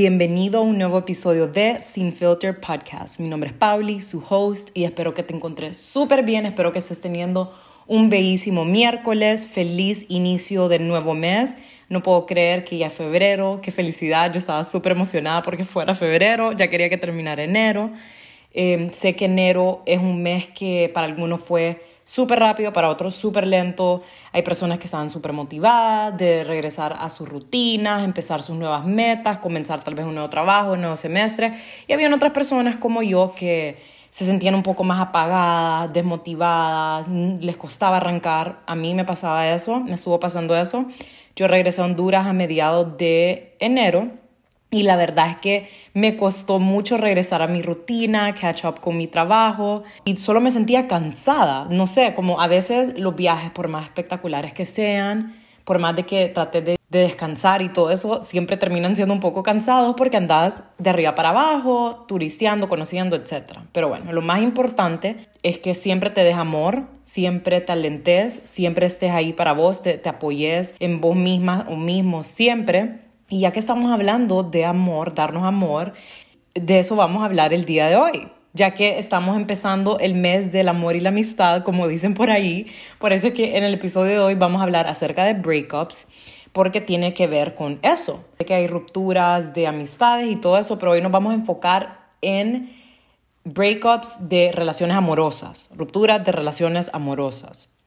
bienvenido a un nuevo episodio de Sin Filter Podcast. Mi nombre es Pauli, su host, y espero que te encontres súper bien, espero que estés teniendo un bellísimo miércoles, feliz inicio del nuevo mes. No puedo creer que ya febrero, qué felicidad, yo estaba súper emocionada porque fuera febrero, ya quería que terminara enero. Em, sé que enero es un mes que para algunos fue súper rápido, para otros súper lento. Hay personas que estaban súper motivadas de regresar a sus rutinas, empezar sus nuevas metas, comenzar tal vez un nuevo trabajo, un nuevo semestre. Y habían otras personas como yo que se sentían un poco más apagadas, desmotivadas, les costaba arrancar. A mí me pasaba eso, me estuvo pasando eso. Yo regresé a Honduras a mediados de enero y la verdad es que me costó mucho regresar a mi rutina, catch up con mi trabajo y solo me sentía cansada. No sé, como a veces los viajes, por más espectaculares que sean, por más de que traté de, descansar y todo eso, siempre terminan siendo un poco cansados porque andas de arriba para abajo, turisteando, conociendo, etc. Pero bueno, lo más importante es que siempre te des amor, siempre te alentes, siempre estés ahí para vos, te, te apoyes en vos misma o mismo, siempre y ya que estamos hablando de amor, darnos amor, de eso vamos a hablar el día de hoy, ya que estamos empezando el mes del amor y la amistad, como dicen por ahí. Por eso es que en el episodio de hoy vamos a hablar acerca de breakups, porque tiene que ver con eso. Sé que hay rupturas de amistades y todo eso, pero hoy nos vamos a enfocar en breakups de relaciones amorosas, rupturas de relaciones amorosas.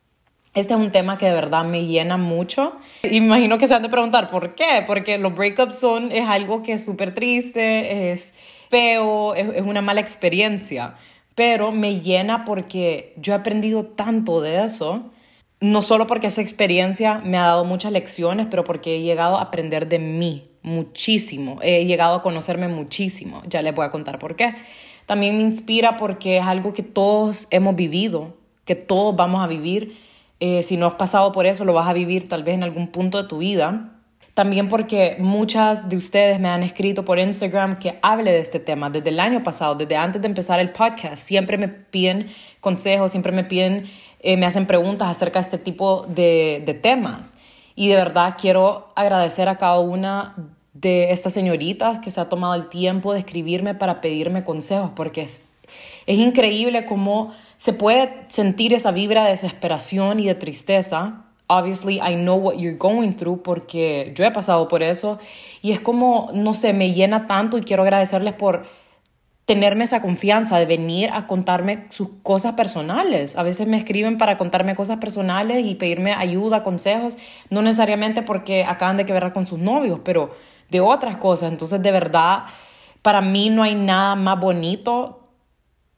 Este es un tema que de verdad me llena mucho. Imagino que se han de preguntar por qué, porque los breakups son, es algo que es súper triste, es feo, es, una mala experiencia, pero me llena porque yo he aprendido tanto de eso, no solo porque esa experiencia me ha dado muchas lecciones, pero porque he llegado a aprender de mí muchísimo, he llegado a conocerme muchísimo, ya les voy a contar por qué. También me inspira porque es algo que todos hemos vivido, que todos vamos a vivir eh, si no has pasado por eso, lo vas a vivir tal vez en algún punto de tu vida. También porque muchas de ustedes me han escrito por Instagram que hable de este tema desde el año pasado, desde antes de empezar el podcast. Siempre me piden consejos, siempre me piden, eh, me hacen preguntas acerca de este tipo de, de temas. Y de verdad quiero agradecer a cada una de estas señoritas que se ha tomado el tiempo de escribirme para pedirme consejos, porque es, es increíble cómo se puede sentir esa vibra de desesperación y de tristeza. Obviously, I know what you're going through porque yo he pasado por eso y es como, no sé, me llena tanto y quiero agradecerles por tenerme esa confianza de venir a contarme sus cosas personales. A veces me escriben para contarme cosas personales y pedirme ayuda, consejos, no necesariamente porque acaban de quebrar con sus novios, pero de otras cosas. Entonces, de verdad, para mí no hay nada más bonito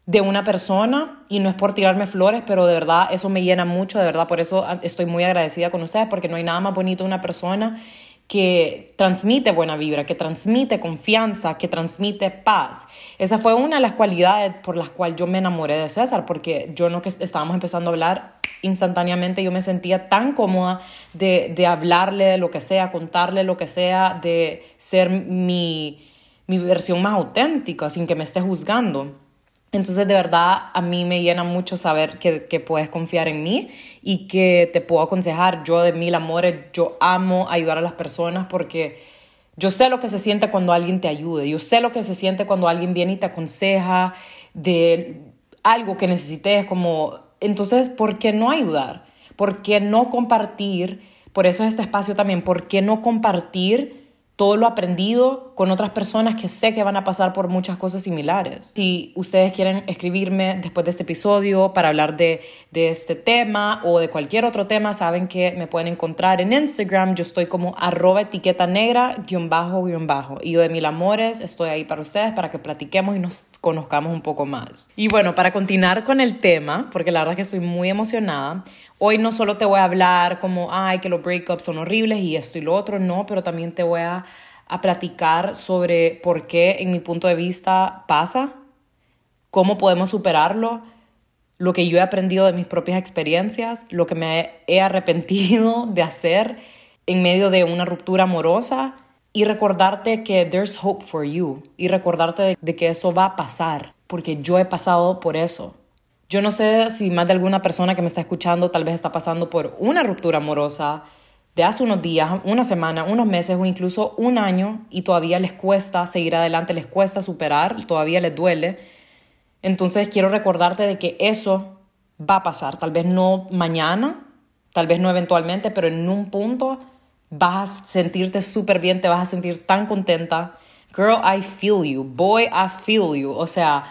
de una persona y no es por tirarme flores, pero de verdad eso me llena mucho, de verdad por eso estoy muy agradecida con ustedes porque no hay nada más bonito una persona que transmite buena vibra, que transmite confianza, que transmite paz. Esa fue una de las cualidades por las cuales yo me enamoré de César, porque yo no que estábamos empezando a hablar instantáneamente, yo me sentía tan cómoda de, de hablarle de lo que sea, contarle lo que sea, de ser mi, mi versión más auténtica, sin que me esté juzgando. Entonces, de verdad, a mí me llena mucho saber que, que, puedes confiar en mí y que te puedo aconsejar. Yo de mil amores, yo amo ayudar a las personas porque yo sé lo que se siente cuando alguien te ayude. Yo sé lo que se siente cuando alguien viene y te aconseja de algo que necesites. Como, entonces, ¿por qué no ayudar? ¿Por qué no compartir? Por eso es este espacio también. ¿Por qué no compartir? Todo lo aprendido con otras personas que sé que van a pasar por muchas cosas similares. Si ustedes quieren escribirme después de este episodio para hablar de, de este tema o de cualquier otro tema, saben que me pueden encontrar en Instagram. Yo estoy como arroba etiqueta negra guion bajo guion bajo. Y yo de mil amores estoy ahí para ustedes para que platiquemos y nos conozcamos un poco más. Y bueno, para continuar con el tema, porque la verdad es que estoy muy emocionada, Hoy no solo te voy a hablar como, ay, que los breakups son horribles y esto y lo otro, no, pero también te voy a, a platicar sobre por qué, en mi punto de vista, pasa, cómo podemos superarlo, lo que yo he aprendido de mis propias experiencias, lo que me he arrepentido de hacer en medio de una ruptura amorosa y recordarte que there's hope for you y recordarte de, que eso va a pasar, porque yo he pasado por eso. Yo no sé si más de alguna persona que me está escuchando tal vez está pasando por una ruptura amorosa de hace unos días, una semana, unos meses o incluso un año y todavía les cuesta seguir adelante, les cuesta superar, todavía les duele. Entonces quiero recordarte de que eso va a pasar, tal vez no mañana, tal vez no eventualmente, pero en un punto vas a sentirte súper bien, te vas a sentir tan contenta. Girl, I feel you. Boy, I feel you. O sea,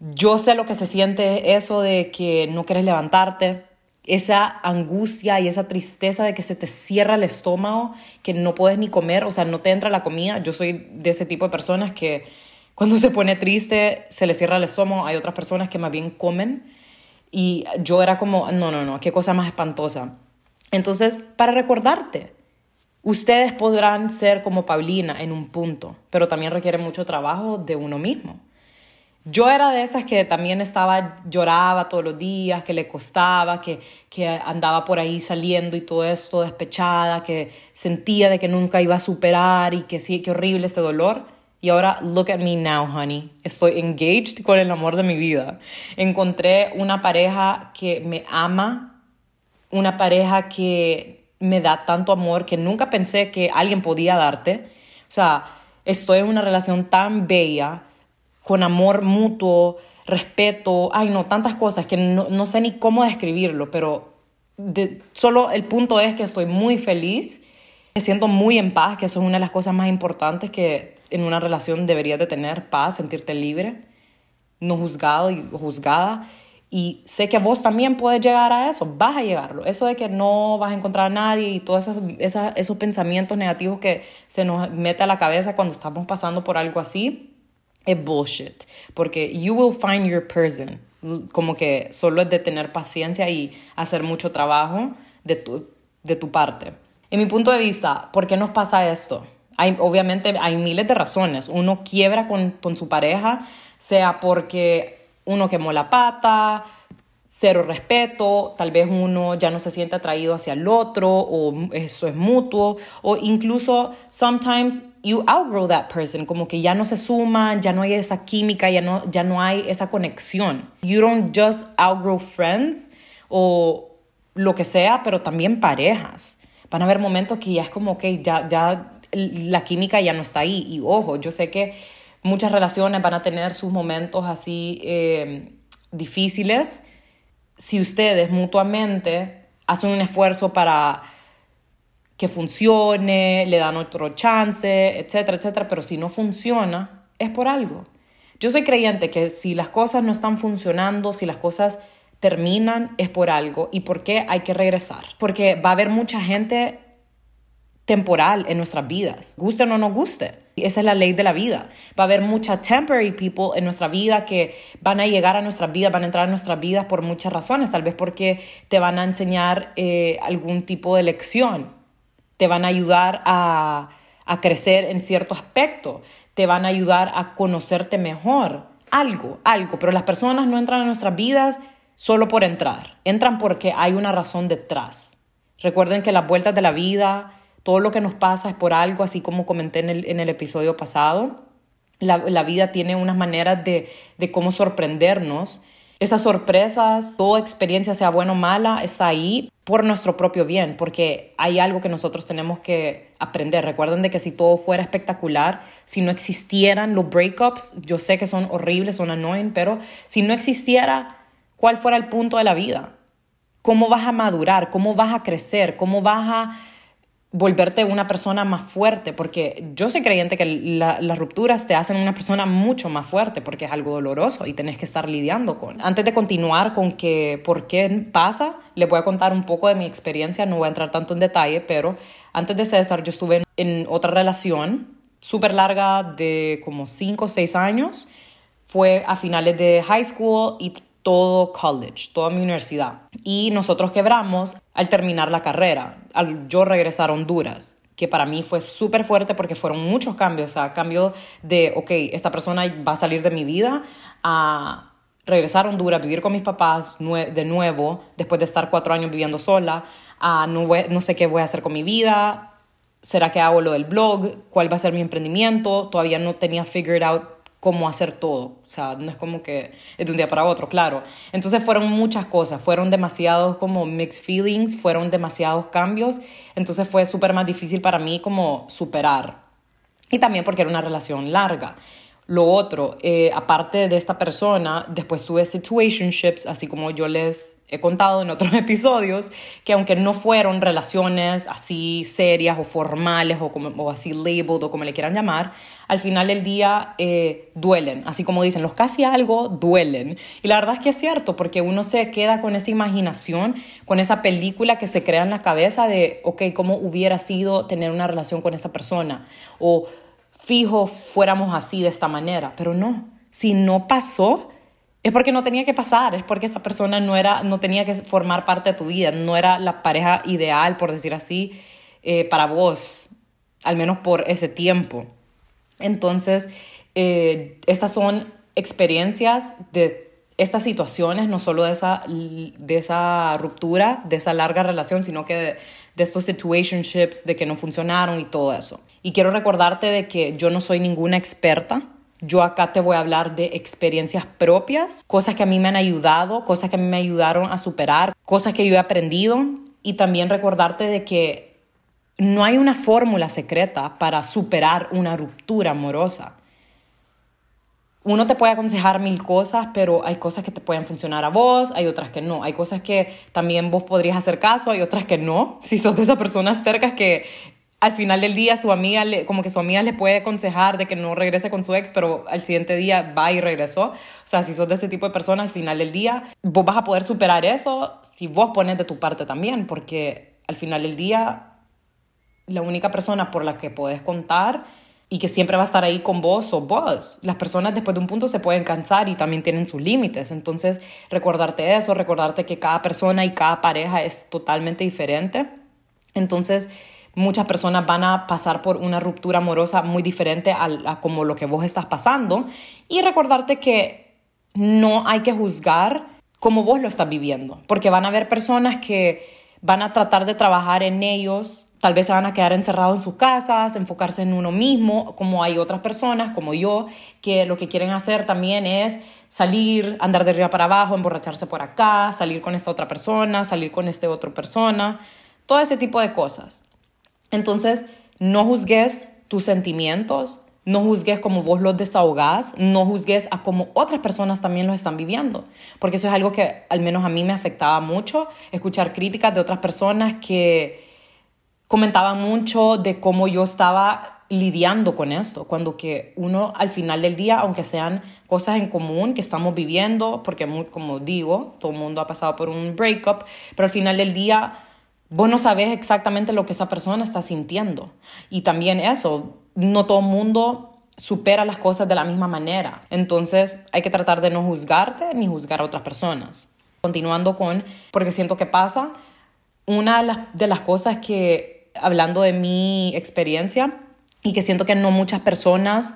yo sé lo que se siente eso de que no quieres levantarte, esa angustia y esa tristeza de que se te cierra el estómago, que no puedes ni comer, o sea, no te entra la comida. Yo soy de ese tipo de personas que cuando se pone triste se le cierra el estómago. Hay otras personas que más bien comen. Y yo era como, no, no, no, qué cosa más espantosa. Entonces, para recordarte, ustedes podrán ser como Paulina en un punto, pero también requiere mucho trabajo de uno mismo. Yo era de esas que también estaba, lloraba todos los días, que le costaba, que, que andaba por ahí saliendo y todo esto despechada, que sentía de que nunca iba a superar y que sí, qué horrible este dolor. Y ahora, look at me now, honey. Estoy engaged con el amor de mi vida. Encontré una pareja que me ama, una pareja que me da tanto amor que nunca pensé que alguien podía darte. O sea, estoy en una relación tan bella con amor mutuo, respeto, ay no, tantas cosas que no, sé ni cómo describirlo, pero solo el punto es que estoy muy feliz, me siento muy en paz, que eso es una de las cosas más importantes que en una relación deberías de tener, paz, sentirte libre, no juzgado y juzgada. Y sé que vos también puedes llegar a eso, vas a llegarlo. Eso de que no vas a encontrar a nadie y todos esos, esos pensamientos negativos que se nos mete a la cabeza cuando estamos pasando por algo así, es bullshit, porque you will find your person, como que solo es de tener paciencia y hacer mucho trabajo de tu, de tu parte. En mi punto de vista, ¿por qué nos pasa esto? Hay, obviamente hay miles de razones. Uno quiebra con, con su pareja, sea porque uno quemó la pata, cero respeto, tal vez uno ya no se siente atraído hacia el otro o eso es mutuo o incluso sometimes you outgrow that person, como que ya no se suman, ya no hay esa química, ya no, ya no hay esa conexión. You don't just outgrow friends o lo que sea, pero también parejas. Van a haber momentos que ya es como, que ya, ya la química ya no está ahí. Y ojo, yo sé que muchas relaciones van a tener sus momentos así eh, difíciles, si ustedes mutuamente hacen un esfuerzo para que funcione, le dan otro chance, etcétera, etcétera, pero si no funciona, es por algo. Yo soy creyente que si las cosas no están funcionando, si las cosas terminan, es por algo. ¿Y por qué hay que regresar? Porque va a haber mucha gente temporal en nuestras vidas, guste o no nos guste. Esa es la ley de la vida. Va a haber mucha temporary people en nuestra vida que van a llegar a nuestras vidas, van a entrar a nuestras vidas por muchas razones, tal vez porque te van a enseñar eh, algún tipo de lección, te van a ayudar a, a crecer en cierto aspecto, te van a ayudar a conocerte mejor, algo, algo, pero las personas no entran a nuestras vidas solo por entrar, entran porque hay una razón detrás. Recuerden que las vueltas de la vida, todo lo que nos pasa es por algo, así como comenté en el, episodio pasado. La, vida tiene unas maneras de, cómo sorprendernos. Esas sorpresas, toda experiencia, sea buena o mala, está ahí por nuestro propio bien, porque hay algo que nosotros tenemos que aprender. Recuerden de que si todo fuera espectacular, si no existieran los breakups, yo sé que son horribles, son annoying, pero si no existiera, ¿cuál fuera el punto de la vida? ¿Cómo vas a madurar? ¿Cómo vas a crecer? ¿Cómo vas a volverte una persona más fuerte, porque yo soy creyente que las rupturas te hacen una persona mucho más fuerte, porque es algo doloroso y tenés que estar lidiando con. Antes de continuar con que por qué pasa, les voy a contar un poco de mi experiencia, no voy a entrar tanto en detalle, pero antes de César yo estuve en otra relación súper larga de como 5 o 6 años, fue a finales de high school y todo college, toda mi universidad. Y nosotros quebramos al terminar la carrera, al yo regresar a Honduras que para mí fue súper fuerte porque fueron muchos cambios, o cambio de, ok, esta persona va a salir de mi vida a regresar a Honduras, vivir con mis papás de nuevo, después de estar cuatro años viviendo sola, a no, no sé qué voy a hacer con mi vida, será que hago lo del blog, cuál va a ser mi emprendimiento, todavía no tenía figured out cómo hacer todo. O sea, no es como que es de un día para otro, claro. Entonces fueron muchas cosas, fueron demasiados como mixed feelings, fueron demasiados cambios. Entonces fue súper más difícil para mí como superar. Y también porque era una relación larga. Lo otro, eh, aparte de esta persona, después tuve situationships, así como yo les he contado en otros episodios, que aunque no fueron relaciones así serias o formales o, como, o así labeled o como le quieran llamar, al final del día eh, duelen. Así como dicen, los casi algo duelen. Y la verdad es que es cierto, porque uno se queda con esa imaginación, con esa película que se crea en la cabeza de, ok, ¿cómo hubiera sido tener una relación con esta persona? O fijo fuéramos así de esta manera, pero no, si no pasó, es porque no tenía que pasar, es porque esa persona no, era, no tenía que formar parte de tu vida, no era la pareja ideal, por decir así, eh, para vos, al menos por ese tiempo. Entonces, eh, estas son experiencias de estas situaciones, no solo de esa, de esa ruptura, de esa larga relación, sino que de, de estos situationships, de que no funcionaron y todo eso. Y quiero recordarte de que yo no soy ninguna experta. Yo acá te voy a hablar de experiencias propias, cosas que a mí me han ayudado, cosas que a mí me ayudaron a superar, cosas que yo he aprendido y también recordarte de que no hay una fórmula secreta para superar una ruptura amorosa. Uno te puede aconsejar mil cosas, pero hay cosas que te pueden funcionar a vos, hay otras que no. Hay cosas que también vos podrías hacer caso, hay otras que no. Si sos de esas personas cercas que al final del día su amiga, como que su amiga le puede aconsejar de que no regrese con su ex, pero al siguiente día va y regresó. O sea, si sos de ese tipo de persona, al final del día, vos vas a poder superar eso si vos pones de tu parte también, porque al final del día, la única persona por la que puedes contar y que siempre va a estar ahí con vos o vos. Las personas después de un punto se pueden cansar y también tienen sus límites. Entonces, recordarte eso, recordarte que cada persona y cada pareja es totalmente diferente. Entonces, muchas personas van a pasar por una ruptura amorosa muy diferente a, como lo que vos estás pasando y recordarte que no hay que juzgar como vos lo estás viviendo, porque van a haber personas que van a tratar de trabajar en ellos, tal vez se van a quedar encerrados en sus casas, enfocarse en uno mismo, como hay otras personas, como yo, que lo que quieren hacer también es salir, andar de arriba para abajo, emborracharse por acá, salir con esta otra persona, salir con esta otra persona, todo ese tipo de cosas. Entonces, no juzgues tus sentimientos, no juzgues como vos los desahogás, no juzgues a cómo otras personas también los están viviendo, porque eso es algo que al menos a mí me afectaba mucho, escuchar críticas de otras personas que comentaban mucho de cómo yo estaba lidiando con esto, cuando que uno al final del día, aunque sean cosas en común que estamos viviendo, porque como digo, todo el mundo ha pasado por un breakup, pero al final del día Vos no sabes exactamente lo que esa persona está sintiendo. Y también eso, no todo el mundo supera las cosas de la misma manera. Entonces hay que tratar de no juzgarte ni juzgar a otras personas. Continuando con, porque siento que pasa, una de las, cosas que, hablando de mi experiencia, y que siento que no muchas personas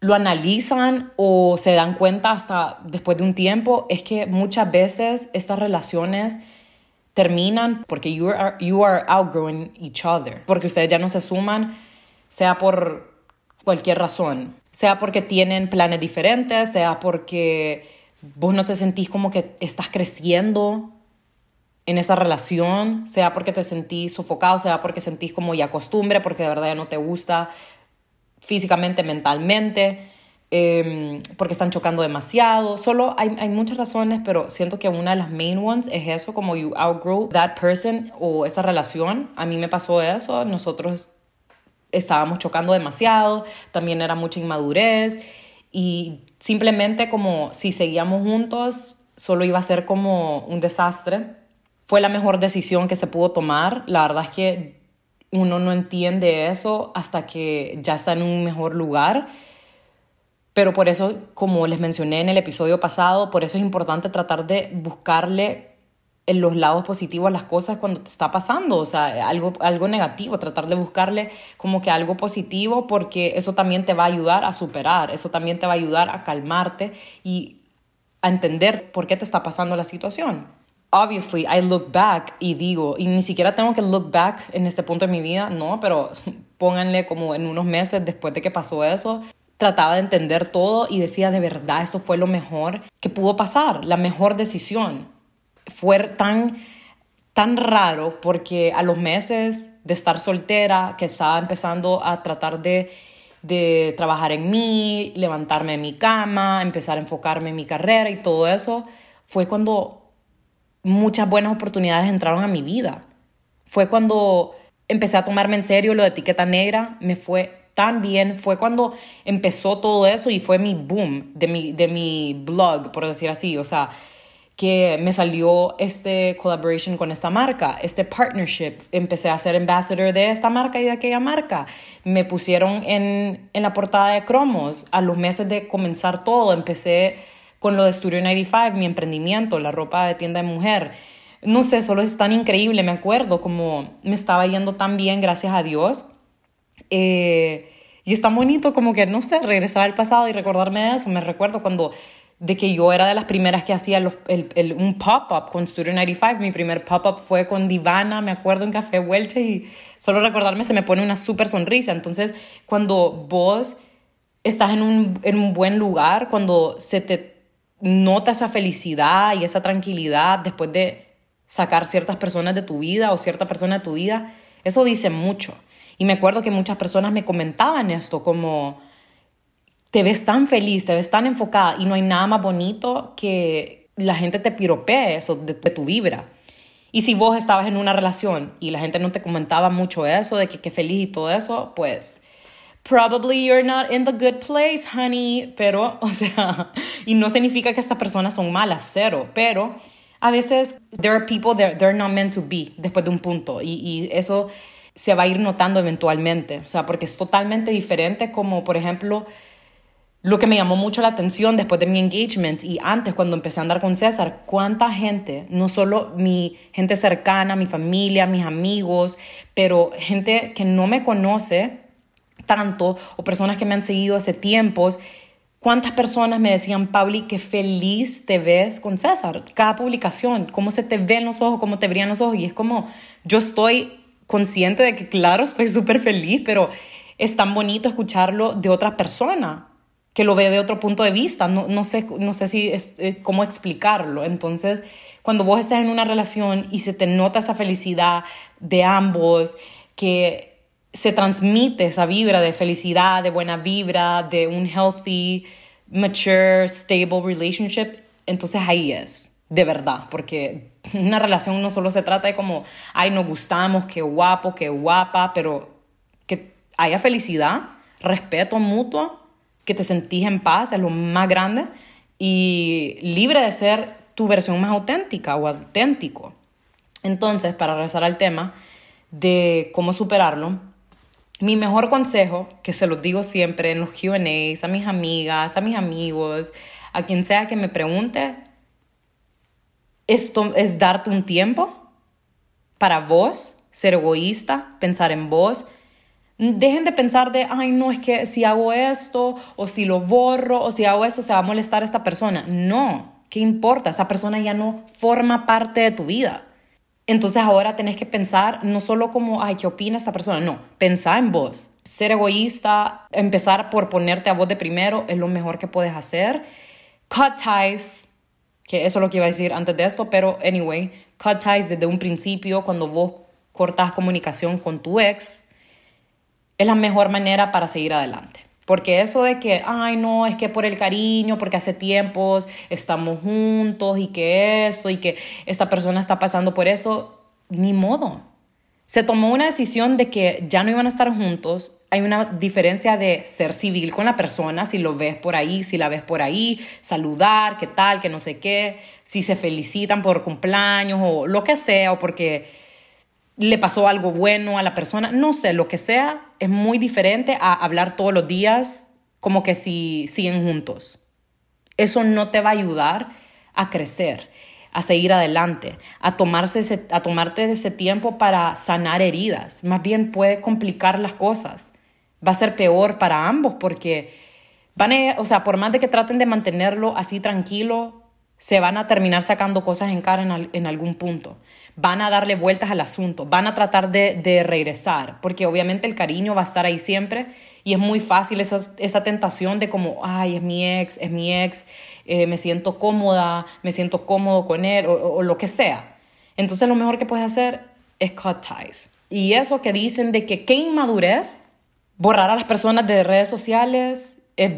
lo analizan o se dan cuenta hasta después de un tiempo, es que muchas veces estas relaciones terminan porque you are, you are outgrowing each other, porque ustedes ya no se suman, sea por cualquier razón, sea porque tienen planes diferentes, sea porque vos no te sentís como que estás creciendo en esa relación, sea porque te sentís sofocado, sea porque sentís como ya costumbre, porque de verdad ya no te gusta físicamente, mentalmente. Em, porque están chocando demasiado. Solo hay, hay, muchas razones, pero siento que una de las main ones es eso, como you outgrow that person o esa relación. A mí me pasó eso, nosotros estábamos chocando demasiado, también era mucha inmadurez y simplemente como si seguíamos juntos, solo iba a ser como un desastre. Fue la mejor decisión que se pudo tomar. La verdad es que uno no entiende eso hasta que ya está en un mejor lugar pero por eso, como les mencioné en el episodio pasado, por eso es importante tratar de buscarle en los lados positivos las cosas cuando te está pasando, o sea, algo, algo negativo, tratar de buscarle como que algo positivo porque eso también te va a ayudar a superar, eso también te va a ayudar a calmarte y a entender por qué te está pasando la situación. Obviously, I look back y digo, y ni siquiera tengo que look back en este punto de mi vida, no, pero pónganle como en unos meses después de que pasó eso, trataba de entender todo y decía, de verdad, eso fue lo mejor que pudo pasar, la mejor decisión. Fue tan, tan raro porque a los meses de estar soltera, que estaba empezando a tratar de, de trabajar en mí, levantarme de mi cama, empezar a enfocarme en mi carrera y todo eso, fue cuando muchas buenas oportunidades entraron a mi vida. Fue cuando empecé a tomarme en serio lo de etiqueta negra, me fue tan bien, fue cuando empezó todo eso y fue mi boom de mi, de mi blog, por decir así, o sea, que me salió este collaboration con esta marca, este partnership. Empecé a ser ambassador de esta marca y de aquella marca. Me pusieron en, en la portada de Cromos. A los meses de comenzar todo, empecé con lo de Studio 95, mi emprendimiento, la ropa de tienda de mujer. No sé, solo es tan increíble, me acuerdo como me estaba yendo tan bien, gracias a Dios. Eh, y es tan bonito como que, no sé, regresar al pasado y recordarme de eso. Me recuerdo cuando, de que yo era de las primeras que hacía el, el, un pop-up con Studio 95. Mi primer pop-up fue con Divana, me acuerdo, en Café Welche y solo recordarme se me pone una súper sonrisa. Entonces, cuando vos estás en un, en un buen lugar, cuando se te nota esa felicidad y esa tranquilidad después de sacar ciertas personas de tu vida o cierta persona de tu vida, eso dice mucho. Y me acuerdo que muchas personas me comentaban esto como, te ves tan feliz, te ves tan enfocada y no hay nada más bonito que la gente te piropee eso de, tu vibra. Y si vos estabas en una relación y la gente no te comentaba mucho eso, de que qué feliz y todo eso, pues probably you're not in the good place, honey. Pero, o sea, y no significa que estas personas son malas, cero. Pero a veces there are people that they're not meant to be después de un punto. Y, y eso se va a ir notando eventualmente. O sea, porque es totalmente diferente como, por ejemplo, lo que me llamó mucho la atención después de mi engagement y antes cuando empecé a andar con César, cuánta gente, no solo mi gente cercana, mi familia, mis amigos, pero gente que no me conoce tanto o personas que me han seguido hace tiempos, cuántas personas me decían, Pauli, qué feliz te ves con César. Cada publicación, cómo se te ven los ojos, cómo te brillan los ojos. Y es como, yo estoy consciente de que, claro, estoy súper feliz, pero es tan bonito escucharlo de otra persona que lo ve de otro punto de vista. No, no sé, no sé si es, eh, cómo explicarlo. Entonces, cuando vos estás en una relación y se te nota esa felicidad de ambos, que se transmite esa vibra de felicidad, de buena vibra, de un healthy, mature, stable relationship, entonces ahí es, de verdad, porque una relación no solo se trata de como, ay, nos gustamos, qué guapo, qué guapa, pero que haya felicidad, respeto mutuo que te sentís en paz, es lo más grande, y libre de ser tu versión más auténtica o auténtico. Entonces, para regresar al tema de cómo superarlo, mi mejor consejo, que se los digo siempre en los QAs, a mis amigas, a mis amigos, a quien sea que me pregunte, esto es darte un tiempo para vos, ser egoísta, pensar en vos, Dejen de pensar de, ay, no, es que si hago esto, o si lo borro, o si hago esto, se va a molestar a esta persona. No, ¿qué importa? Esa persona ya no forma parte de tu vida. Entonces ahora tenés que pensar no solo como, ay, ¿qué opina esta persona? No, pensar en vos. Ser egoísta, empezar por ponerte a vos de primero es lo mejor que puedes hacer. Cut ties, que eso es lo que iba a decir antes de esto, pero anyway, cut ties desde un principio, cuando vos cortas comunicación con tu ex, es la mejor manera para seguir adelante. Porque eso de que, ay, no, es que por el cariño, porque hace tiempos estamos juntos y que eso y que esta persona está pasando por eso, ni modo. Se tomó una decisión de que ya no iban a estar juntos. Hay una diferencia de ser civil con la persona, si lo ves por ahí, si la ves por ahí, saludar, qué tal, que no sé qué, si se felicitan por cumpleaños o lo que sea, o porque le pasó algo bueno a la persona, no sé, lo que sea, es muy diferente a hablar todos los días como que si siguen juntos. Eso no te va a ayudar a crecer, a seguir adelante, a, tomarse a tomarte ese tiempo para sanar heridas. Más bien puede complicar las cosas. Va a ser peor para ambos porque van a, o sea, por más de que traten de mantenerlo así tranquilo, se van a terminar sacando cosas en cara en, algún punto. Van a darle vueltas al asunto, van a tratar de, regresar, porque obviamente el cariño va a estar ahí siempre y es muy fácil esa, tentación de como, ay, es mi ex, es mi ex, eh, me siento cómoda, me siento cómodo con él o, lo que sea. Entonces lo mejor que puedes hacer es cut ties. Y eso que dicen de que qué inmadurez, borrar a las personas de redes sociales es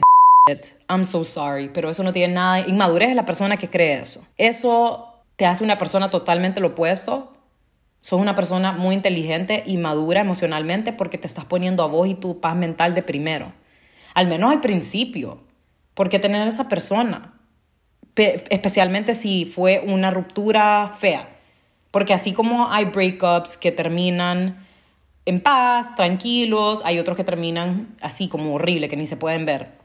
I'm so sorry, pero eso no tiene nada. Inmadurez es la persona que cree eso. Eso te hace una persona totalmente lo opuesto. Sos una persona muy inteligente y madura emocionalmente porque te estás poniendo a vos y tu paz mental de primero. Al menos al principio. ¿Por qué tener esa persona? especialmente si fue una ruptura fea. Porque así como hay breakups que terminan en paz, tranquilos, hay otros que terminan así como horrible, que ni se pueden ver.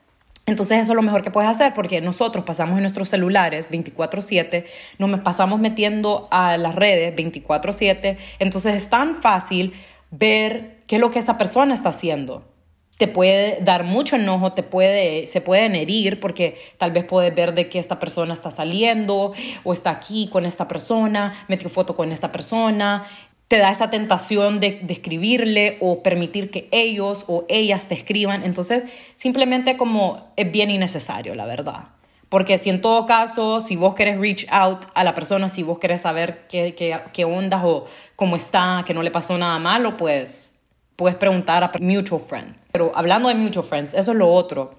Entonces eso es lo mejor que puedes hacer porque nosotros pasamos en nuestros celulares 24/7, nos pasamos metiendo a las redes 24/7, entonces es tan fácil ver qué es lo que esa persona está haciendo. Te puede dar mucho enojo, te puede, se pueden herir porque tal vez puedes ver de que esta persona está saliendo o está aquí con esta persona, metió foto con esta persona, te da esa tentación de, escribirle o permitir que ellos o ellas te escriban. Entonces, simplemente como es bien innecesario, la verdad. Porque si en todo caso, si vos querés reach out a la persona, si vos querés saber qué, qué, qué ondas o cómo está, que no le pasó nada malo, pues puedes preguntar a mutual friends. Pero hablando de mutual friends, eso es lo otro.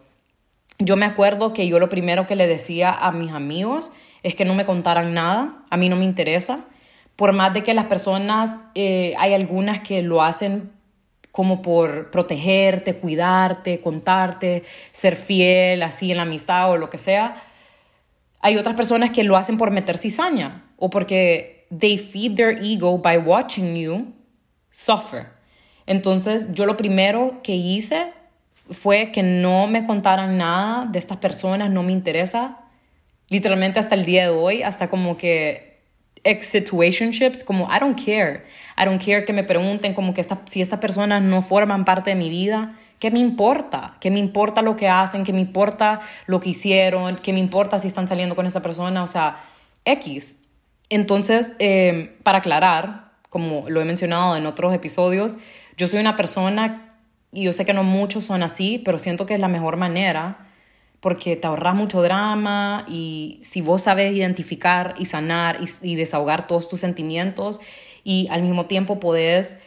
Yo me acuerdo que yo lo primero que le decía a mis amigos es que no me contaran nada, a mí no me interesa por más de que las personas, eh, hay algunas que lo hacen como por protegerte, cuidarte, contarte, ser fiel, así en la amistad o lo que sea. Hay otras personas que lo hacen por meter cizaña o porque they feed their ego by watching you suffer. Entonces, yo lo primero que hice fue que no me contaran nada de estas personas, no me interesa. Literalmente hasta el día de hoy, hasta como que ex situationships, como I don't care. I don't care que me pregunten como que si estas personas no forman parte de mi vida, ¿qué me importa? ¿Qué me importa lo que hacen? ¿Qué me importa lo que hicieron? ¿Qué me importa si están saliendo con esa persona? O sea, X. Entonces, eh, para aclarar, como lo he mencionado en otros episodios, yo soy una persona, y yo sé que no muchos son así, pero siento que es la mejor manera porque te ahorras mucho drama y si vos sabes identificar y sanar y, desahogar todos tus sentimientos y al mismo tiempo podés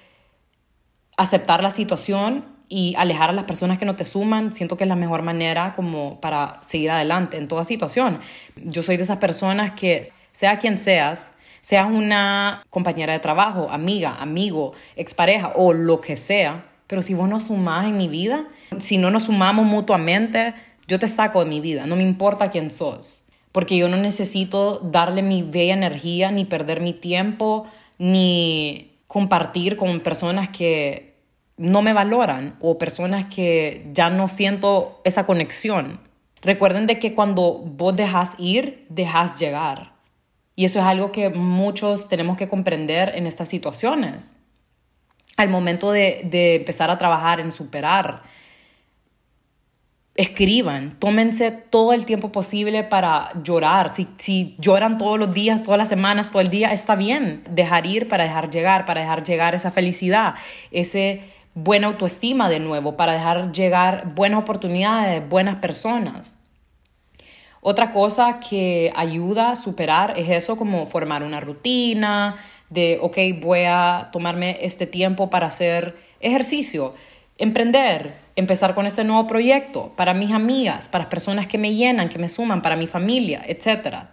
aceptar la situación y alejar a las personas que no te suman, siento que es la mejor manera como para seguir adelante en toda situación. Yo soy de esas personas que, sea quien seas, seas una compañera de trabajo, amiga, amigo, expareja o lo que sea, pero si vos no sumás en mi vida, si no nos sumamos mutuamente, yo te saco de mi vida, no me importa quién sos, porque yo no necesito darle mi bella energía, ni perder mi tiempo, ni compartir con personas que no me valoran o personas que ya no siento esa conexión. Recuerden de que cuando vos dejas ir, dejas llegar. Y eso es algo que muchos tenemos que comprender en estas situaciones. Al momento de, de empezar a trabajar en superar escriban, tómense todo el tiempo posible para llorar. Si, si lloran todos los días, todas las semanas, todo el día, está bien. Dejar ir para dejar llegar, para dejar llegar esa felicidad, ese buena autoestima de nuevo, para dejar llegar buenas oportunidades, buenas personas. Otra cosa que ayuda a superar es eso, como formar una rutina de, ok, voy a tomarme este tiempo para hacer ejercicio, emprender, empezar con ese nuevo proyecto para mis amigas, para las personas que me llenan, que me suman, para mi familia, etc.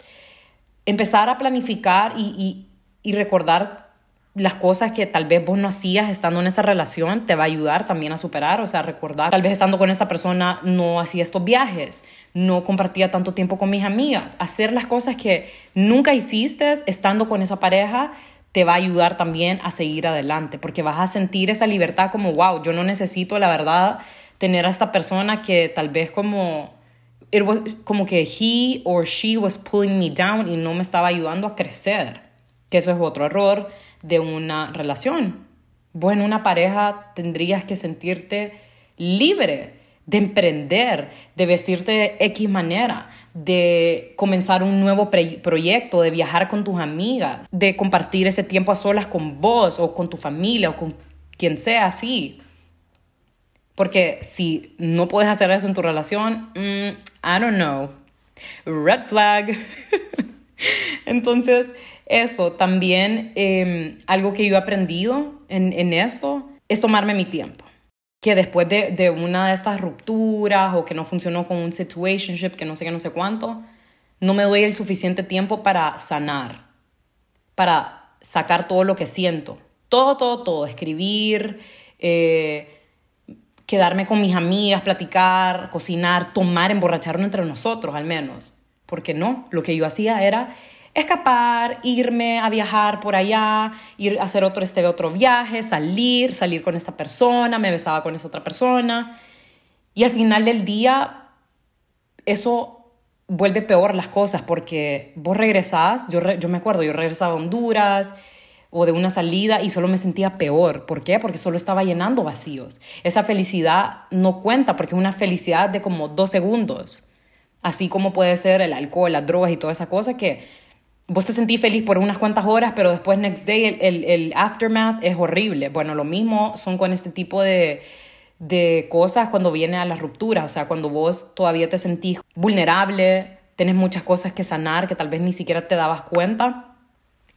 Empezar a planificar y, y, recordar las cosas que tal vez vos no hacías estando en esa relación te va a ayudar también a superar, o sea, recordar, tal vez estando con esta persona no hacía estos viajes, no compartía tanto tiempo con mis amigas, hacer las cosas que nunca hiciste estando con esa pareja te va a ayudar también a seguir adelante, porque vas a sentir esa libertad como, wow, yo no necesito, la verdad, tener a esta persona que tal vez como, como que he or she was pulling me down y no me estaba ayudando a crecer, que eso es otro error de una relación. En una pareja tendrías que sentirte libre de emprender, de vestirte de X manera, de comenzar un nuevo proyecto, de viajar con tus amigas, de compartir ese tiempo a solas con vos o con tu familia o con quien sea así. Porque si no puedes hacer eso en tu relación, mm, I don't know. Red flag. Entonces, eso también, em, algo que yo he aprendido en, en esto es tomarme mi tiempo que después de, de, una de estas rupturas o que no funcionó con un situationship, que no sé qué, no sé cuánto, no me doy el suficiente tiempo para sanar, para sacar todo lo que siento. Todo, todo, todo. Escribir, eh, quedarme con mis amigas, platicar, cocinar, tomar, emborracharnos entre nosotros al menos. Porque no, lo que yo hacía era escapar, irme a viajar por allá, ir a hacer otro, este otro viaje, salir, salir con esta persona, me besaba con esa otra persona. Y al final del día, eso vuelve peor las cosas porque vos regresás, yo, yo me acuerdo, yo regresaba a Honduras o de una salida y solo me sentía peor. ¿Por qué? Porque solo estaba llenando vacíos. Esa felicidad no cuenta porque es una felicidad de como dos segundos. Así como puede ser el alcohol, las drogas y toda esa cosa que vos te sentís feliz por unas cuantas horas, pero después next day el, el, el, aftermath es horrible. Bueno, lo mismo son con este tipo de, de cosas cuando viene a las rupturas, o sea, cuando vos todavía te sentís vulnerable, tenés muchas cosas que sanar que tal vez ni siquiera te dabas cuenta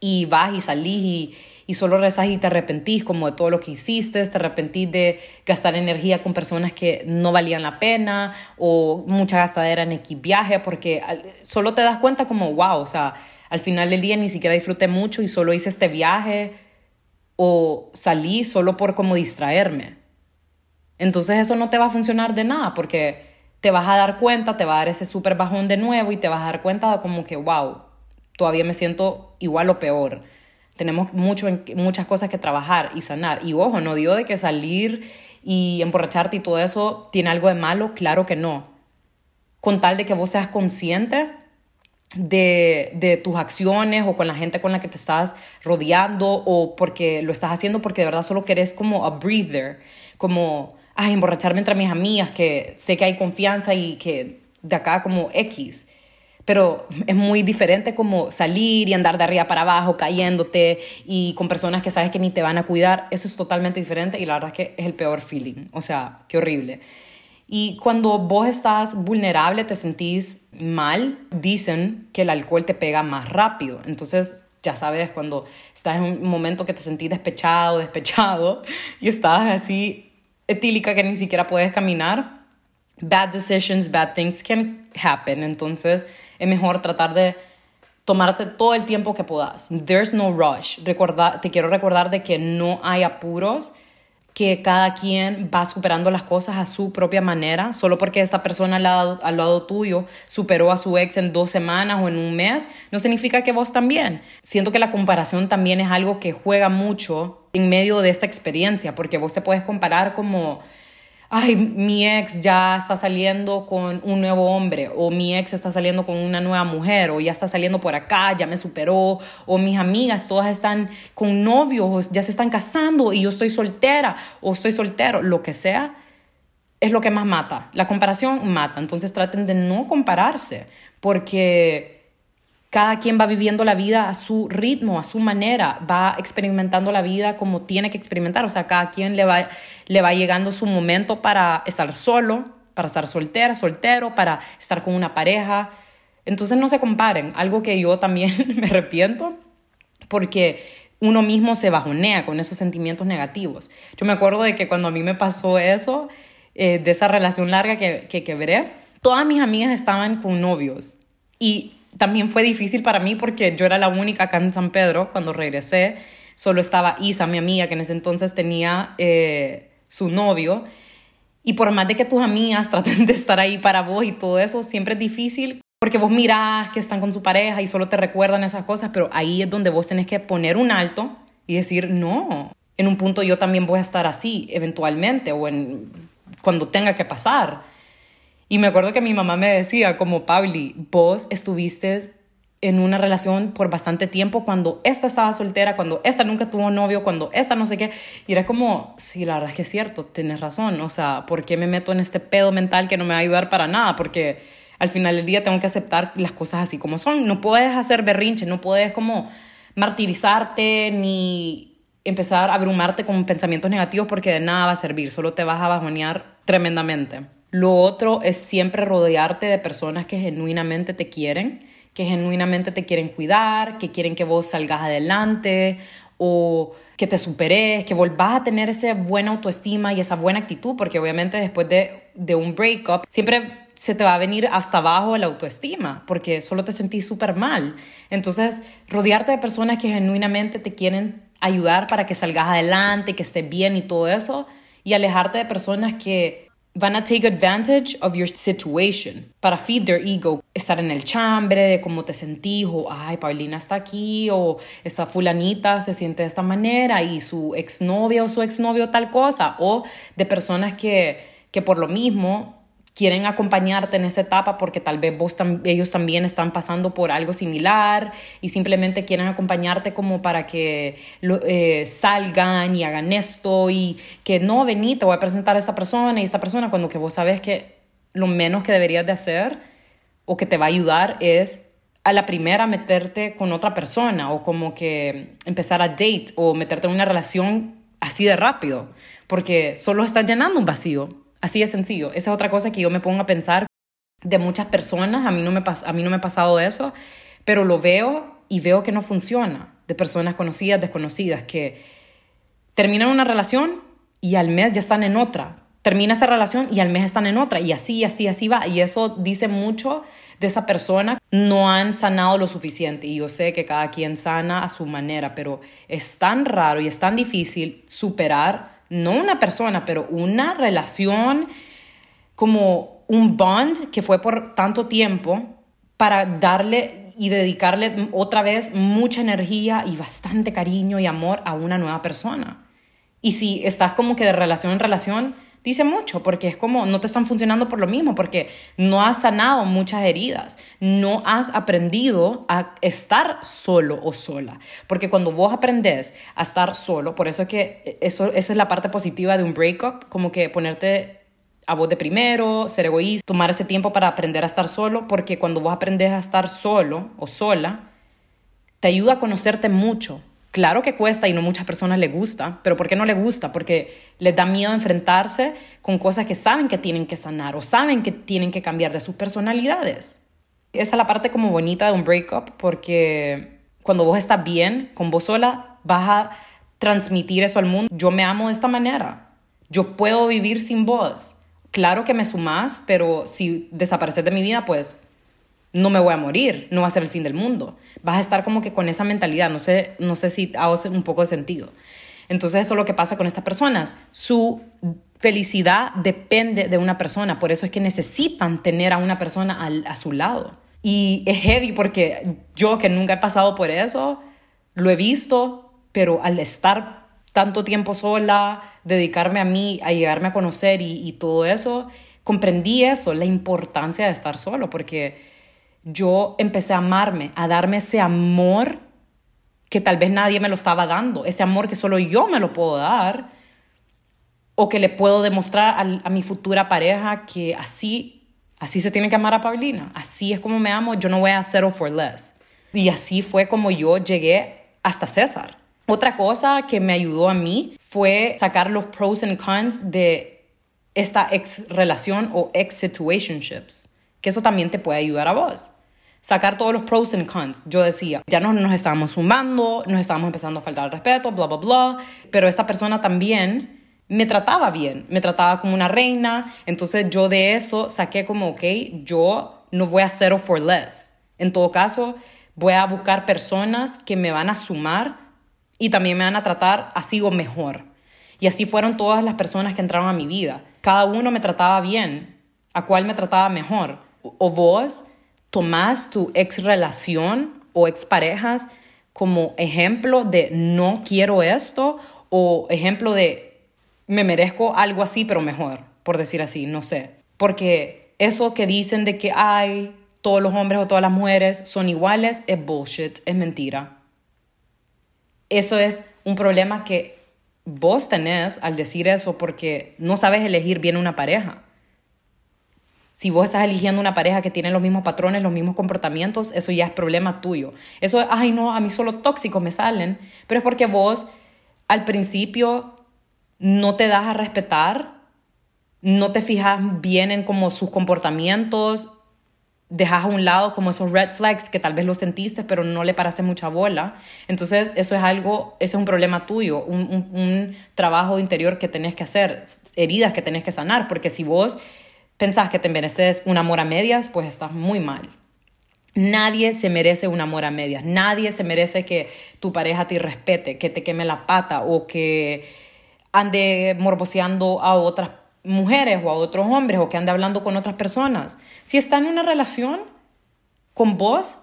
y vas y salís y, y solo rezas y te arrepentís como de todo lo que hiciste, te arrepentís de gastar energía con personas que no valían la pena o mucha gastadera en equipaje porque solo te das cuenta como, wow, o sea, al final del día ni siquiera disfruté mucho y solo hice este viaje o salí solo por como distraerme. Entonces eso no te va a funcionar de nada porque te vas a dar cuenta, te va a dar ese súper bajón de nuevo y te vas a dar cuenta de como que, wow, todavía me siento igual o peor. Tenemos mucho, muchas cosas que trabajar y sanar. Y ojo, no digo de que salir y emborracharte y todo eso tiene algo de malo, claro que no. Con tal de que vos seas consciente de, de, tus acciones o con la gente con la que te estás rodeando o porque lo estás haciendo porque de verdad solo querés como a breather, como, ay, emborracharme entre mis amigas, que sé que hay confianza y que de acá como X. Pero es muy diferente como salir y andar de arriba para abajo, cayéndote y con personas que sabes que ni te van a cuidar. Eso es totalmente diferente y la verdad es que es el peor feeling. O sea, qué horrible. Y cuando vos estás vulnerable, te sentís mal, dicen que el alcohol te pega más rápido. Entonces, ya sabes, cuando estás en un momento que te sentís despechado, despechado, y estás así etílica que ni siquiera puedes caminar, bad decisions, bad things can happen. Entonces, es mejor tratar de tomarse todo el tiempo que puedas. There's no rush. Recorda, te quiero recordar de que no hay apuros que cada quien va superando las cosas a su propia manera, solo porque esta persona al lado, al lado tuyo superó a su ex en dos semanas o en un mes, no significa que vos también. Siento que la comparación también es algo que juega mucho en medio de esta experiencia, porque vos te puedes comparar como ay, mi ex ya está saliendo con un nuevo hombre, o mi ex está saliendo con una nueva mujer, o ya está saliendo por acá, ya me superó, o mis amigas todas están con novios, ya se están casando y yo estoy soltera, o estoy soltero, lo que sea, es lo que más mata. La comparación mata, entonces traten de no compararse, porque cada quien va viviendo la vida a su ritmo, a su manera, va experimentando la vida como tiene que experimentar. O sea, cada quien le va, le va llegando su momento para estar solo, para estar soltera, soltero, para estar con una pareja. Entonces no se comparen. Algo que yo también me arrepiento porque uno mismo se bajonea con esos sentimientos negativos. Yo me acuerdo de que cuando a mí me pasó eso, eh, de esa relación larga que, que quebré, todas mis amigas estaban con novios. Y también fue difícil para mí porque yo era la única acá en San Pedro cuando regresé. Solo estaba Isa, mi amiga, que en ese entonces tenía eh, su novio. Y por más de que tus amigas traten de estar ahí para vos y todo eso, siempre es difícil porque vos mirás que están con su pareja y solo te recuerdan esas cosas, pero ahí es donde vos tenés que poner un alto y decir, no, en un punto yo también voy a estar así eventualmente o en, cuando tenga que pasar. Y me acuerdo que mi mamá me decía, como Pauli, vos estuviste en una relación por bastante tiempo cuando esta estaba soltera, cuando esta nunca tuvo novio, cuando esta no sé qué. Y era como, sí, la verdad es que es cierto, tienes razón. O sea, ¿por qué me meto en este pedo mental que no me va a ayudar para nada? Porque al final del día tengo que aceptar las cosas así como son. No puedes hacer berrinche, no puedes como martirizarte ni empezar a abrumarte con pensamientos negativos porque de nada va a servir, solo te vas a bajonear tremendamente. Lo otro es siempre rodearte de personas que genuinamente te quieren que genuinamente te quieren cuidar, que quieren que vos salgas adelante o que te superes, que volvás a tener esa buena autoestima y esa buena actitud, porque obviamente después de, de un breakup siempre se te va a venir hasta abajo la autoestima, porque solo te sentís súper mal. Entonces, rodearte de personas que genuinamente te quieren ayudar para que salgas adelante, que estés bien y todo eso, y alejarte de personas que van a take advantage of your situation para feed their ego, estar en el chambre de cómo te sentís o ay, Paulina está aquí o esta fulanita se siente de esta manera y su exnovia o su exnovio tal cosa o de personas que, que por lo mismo quieren acompañarte en esa etapa porque tal vez vos ellos también están pasando por algo similar y simplemente quieren acompañarte como para que eh, salgan y hagan esto y que no, vení, te voy a presentar a esta persona y esta persona cuando que vos sabes que lo menos que deberías de hacer o que te va a ayudar es a la primera meterte con otra persona o como que empezar a date o meterte en una relación así de rápido porque solo estás llenando un vacío Así de sencillo. Esa es otra cosa que yo me pongo a pensar de muchas personas. A mí no me, a mí no me ha pasado eso, pero lo veo y veo que no funciona. De personas conocidas, desconocidas, que terminan una relación y al mes ya están en otra. Termina esa relación y al mes están en otra. Y así, así, así va. Y eso dice mucho de esa persona. No han sanado lo suficiente. Y yo sé que cada quien sana a su manera, pero es tan raro y es tan difícil superar no una persona, pero una relación como un bond que fue por tanto tiempo para darle y dedicarle otra vez mucha energía y bastante cariño y amor a una nueva persona. Y si estás como que de relación en relación, dice mucho, porque es como no te están funcionando por lo mismo, porque no has sanado muchas heridas, no has aprendido a estar solo o sola, porque cuando vos aprendes a estar solo, por eso es que eso, esa es la parte positiva de un breakup, como que ponerte a vos de primero, ser egoísta, tomar ese tiempo para aprender a estar solo, porque cuando vos aprendes a estar solo o sola, te ayuda a conocerte mucho, Claro que cuesta y no muchas personas le gusta, pero ¿por qué no le gusta? Porque les da miedo enfrentarse con cosas que saben que tienen que sanar o saben que tienen que cambiar de sus personalidades. Esa es la parte como bonita de un breakup porque cuando vos estás bien con vos sola, vas a transmitir eso al mundo. Yo me amo de esta manera. Yo puedo vivir sin vos. Claro que me sumás, pero si desapareces de mi vida, pues no me voy a morir, no va a ser el fin del mundo. Vas a estar como que con esa mentalidad, no sé, no sé si hago un poco de sentido. Entonces eso es lo que pasa con estas personas. Su felicidad depende de una persona, por eso es que necesitan tener a una persona a su lado. Y es heavy porque yo que nunca he pasado por eso, lo he visto, pero al estar tanto tiempo sola, dedicarme a mí, a llegarme a conocer y, y todo eso, comprendí eso, la importancia de estar solo, porque yo empecé a amarme, a darme ese amor que tal vez nadie me lo estaba dando, ese amor que solo yo me lo puedo dar o que le puedo demostrar a, mi futura pareja que así, así se tiene que amar a Paulina, así es como me amo, yo no voy a settle for less. Y así fue como yo llegué hasta César. Otra cosa que me ayudó a mí fue sacar los pros and cons de esta ex relación o ex situationships que eso también te puede ayudar a vos. Sacar todos los pros and cons. Yo decía, ya no nos estábamos sumando, nos estábamos empezando a faltar el respeto, bla, bla, bla, pero esta persona también me trataba bien, me trataba como una reina, entonces yo de eso saqué como, ok, yo no voy a settle for less. En todo caso, voy a buscar personas que me van a sumar y también me van a tratar así o mejor. Y así fueron todas las personas que entraron a mi vida. Cada uno me trataba bien, a cuál me trataba mejor o vos tomás tu ex relación o ex parejas como ejemplo de no quiero esto o ejemplo de me merezco algo así pero mejor, por decir así, no sé. Porque eso que dicen de que, ay, todos los hombres o todas las mujeres son iguales es bullshit, es mentira. Eso es un problema que vos tenés al decir eso porque no sabes elegir bien una pareja. Si vos estás eligiendo una pareja que tiene los mismos patrones, los mismos comportamientos, eso ya es problema tuyo. Eso es, ay no, a mí solo tóxicos me salen, pero es porque vos al principio no te das a respetar, no te fijas bien en como sus comportamientos, dejas a un lado como esos red flags que tal vez los sentiste, pero no le paraste mucha bola. Entonces, eso es algo, ese es un problema tuyo, un, un, trabajo interior que tenés que hacer, heridas que tenés que sanar, porque si vos pensás que te mereces un amor a medias, pues estás muy mal. Nadie se merece un amor a medias, nadie se merece que tu pareja te respete, que te queme la pata o que ande morboseando a otras mujeres o a otros hombres o que ande hablando con otras personas. Si está en una relación con vos,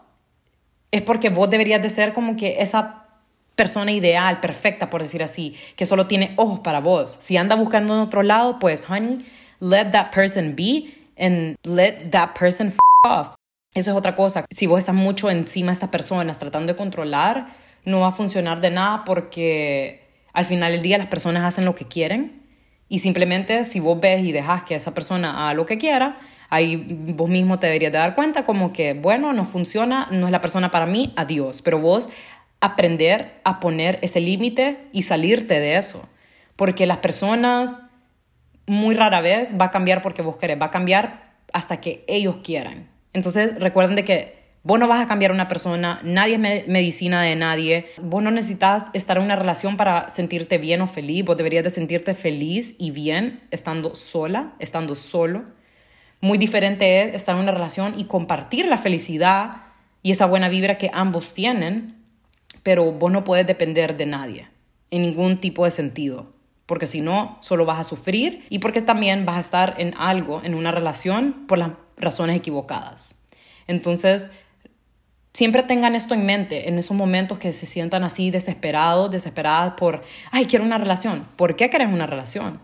es porque vos deberías de ser como que esa persona ideal, perfecta, por decir así, que solo tiene ojos para vos. Si anda buscando en otro lado, pues, honey, let that person be and let that person f off. Eso es otra cosa. Si vos estás mucho encima de estas personas tratando de controlar, no va a funcionar de nada porque al final del día las personas hacen lo que quieren y simplemente si vos ves y dejas que esa persona haga lo que quiera, ahí vos mismo te deberías de dar cuenta como que, bueno, no funciona, no es la persona para mí, adiós. Pero vos aprender a poner ese límite y salirte de eso. Porque las personas muy rara vez va a cambiar porque vos querés, va a cambiar hasta que ellos quieran. Entonces recuerden de que Vos no vas a cambiar una persona, nadie es medicina de nadie. Vos no necesitas estar en una relación para sentirte bien o feliz. Vos deberías de sentirte feliz y bien estando sola, estando solo. Muy diferente es estar en una relación y compartir la felicidad y esa buena vibra que ambos tienen, pero vos no puedes depender de nadie en ningún tipo de sentido, porque si no, solo vas a sufrir y porque también vas a estar en algo, en una relación, por las razones equivocadas. Entonces, Siempre tengan esto en mente en esos momentos que se sientan así desesperados, desesperadas por, ay, quiero una relación. ¿Por qué querés una relación?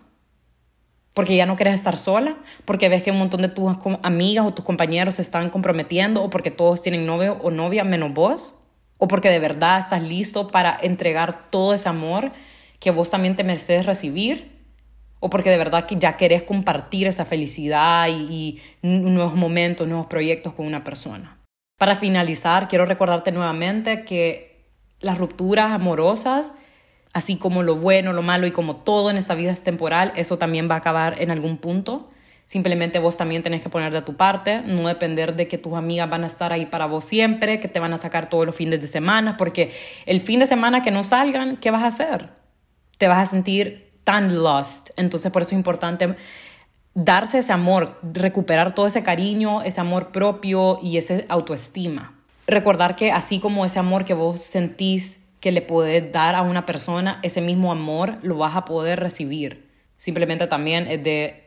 Porque ya no quieres estar sola, porque ves que un montón de tus amigas o tus compañeros se están comprometiendo, o porque todos tienen novio o novia menos vos, o porque de verdad estás listo para entregar todo ese amor que vos también te mereces recibir, o porque de verdad que ya querés compartir esa felicidad y, y nuevos momentos, nuevos proyectos con una persona. Para finalizar, quiero recordarte nuevamente que las rupturas amorosas, así como lo bueno, lo malo y como todo en esta vida es temporal, eso también va a acabar en algún punto. Simplemente vos también tenés que poner de tu parte, no depender de que tus amigas van a estar ahí para vos siempre, que te van a sacar todos los fines de semana, porque el fin de semana que no salgan, ¿qué vas a hacer? Te vas a sentir tan lost. Entonces por eso es importante darse ese amor, recuperar todo ese cariño, ese amor propio y esa autoestima. Recordar que así como ese amor que vos sentís que le podés dar a una persona, ese mismo amor lo vas a poder recibir. Simplemente también es de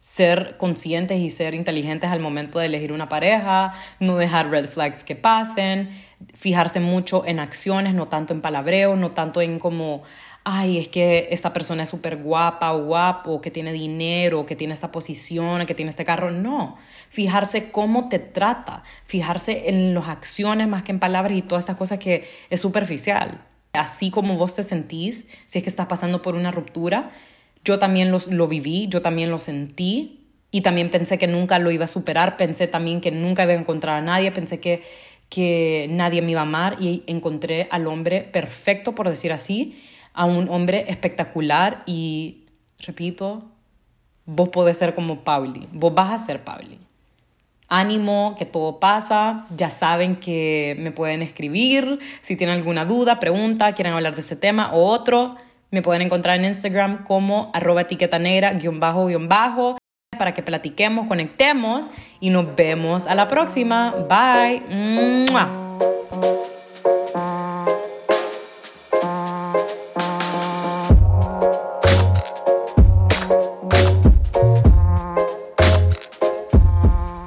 ser conscientes y ser inteligentes al momento de elegir una pareja, no dejar red flags que pasen, fijarse mucho en acciones, no tanto en palabreo, no tanto en como ay, es que esta persona es súper guapa o guapo, que tiene dinero, que tiene esta posición, que tiene este carro. No, fijarse cómo te trata, fijarse en las acciones más que en palabras y todas estas cosas que es superficial. Así como vos te sentís, si es que estás pasando por una ruptura, yo también lo viví, yo también lo sentí y también pensé que nunca lo iba a superar, pensé también que nunca iba a encontrar a nadie, pensé que, que nadie me iba a amar y encontré al hombre perfecto, por decir así, a un hombre espectacular y, repito, vos podés ser como Pauli, vos vas a ser Pauli. Ánimo, que todo pasa, ya saben que me pueden escribir, si tienen alguna duda, pregunta, quieren hablar de ese tema o otro, me pueden encontrar en Instagram como arroba etiqueta negra, guion bajo, guion bajo, para que platiquemos, conectemos y nos vemos a la próxima. Bye.